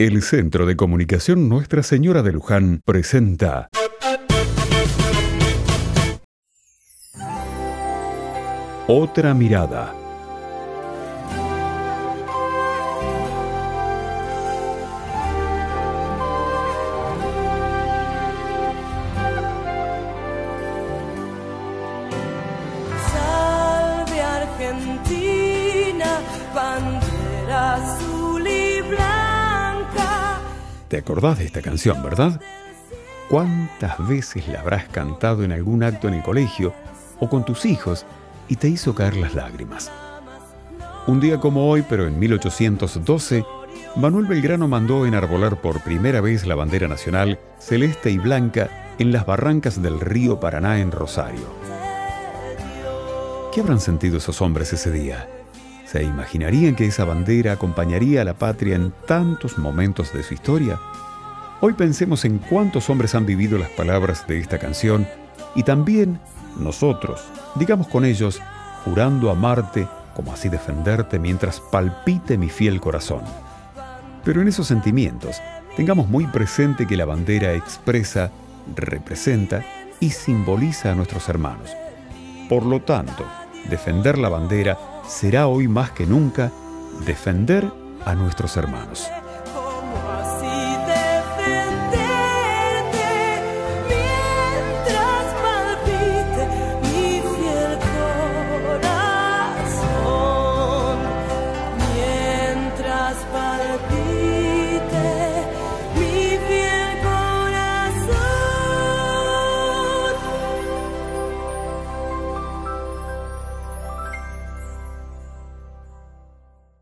El Centro de Comunicación Nuestra Señora de Luján presenta Otra mirada. Argentina, bandera azul y blanca. ¿Te acordás de esta canción, verdad? ¿Cuántas veces la habrás cantado en algún acto en el colegio o con tus hijos y te hizo caer las lágrimas? Un día como hoy, pero en 1812, Manuel Belgrano mandó enarbolar por primera vez la bandera nacional celeste y blanca en las barrancas del río Paraná en Rosario. ¿Qué habrán sentido esos hombres ese día? ¿Se imaginarían que esa bandera acompañaría a la patria en tantos momentos de su historia? Hoy pensemos en cuántos hombres han vivido las palabras de esta canción y también nosotros, digamos con ellos, jurando amarte como así defenderte mientras palpite mi fiel corazón. Pero en esos sentimientos, tengamos muy presente que la bandera expresa, representa y simboliza a nuestros hermanos. Por lo tanto, defender la bandera será hoy más que nunca defender a nuestros hermanos.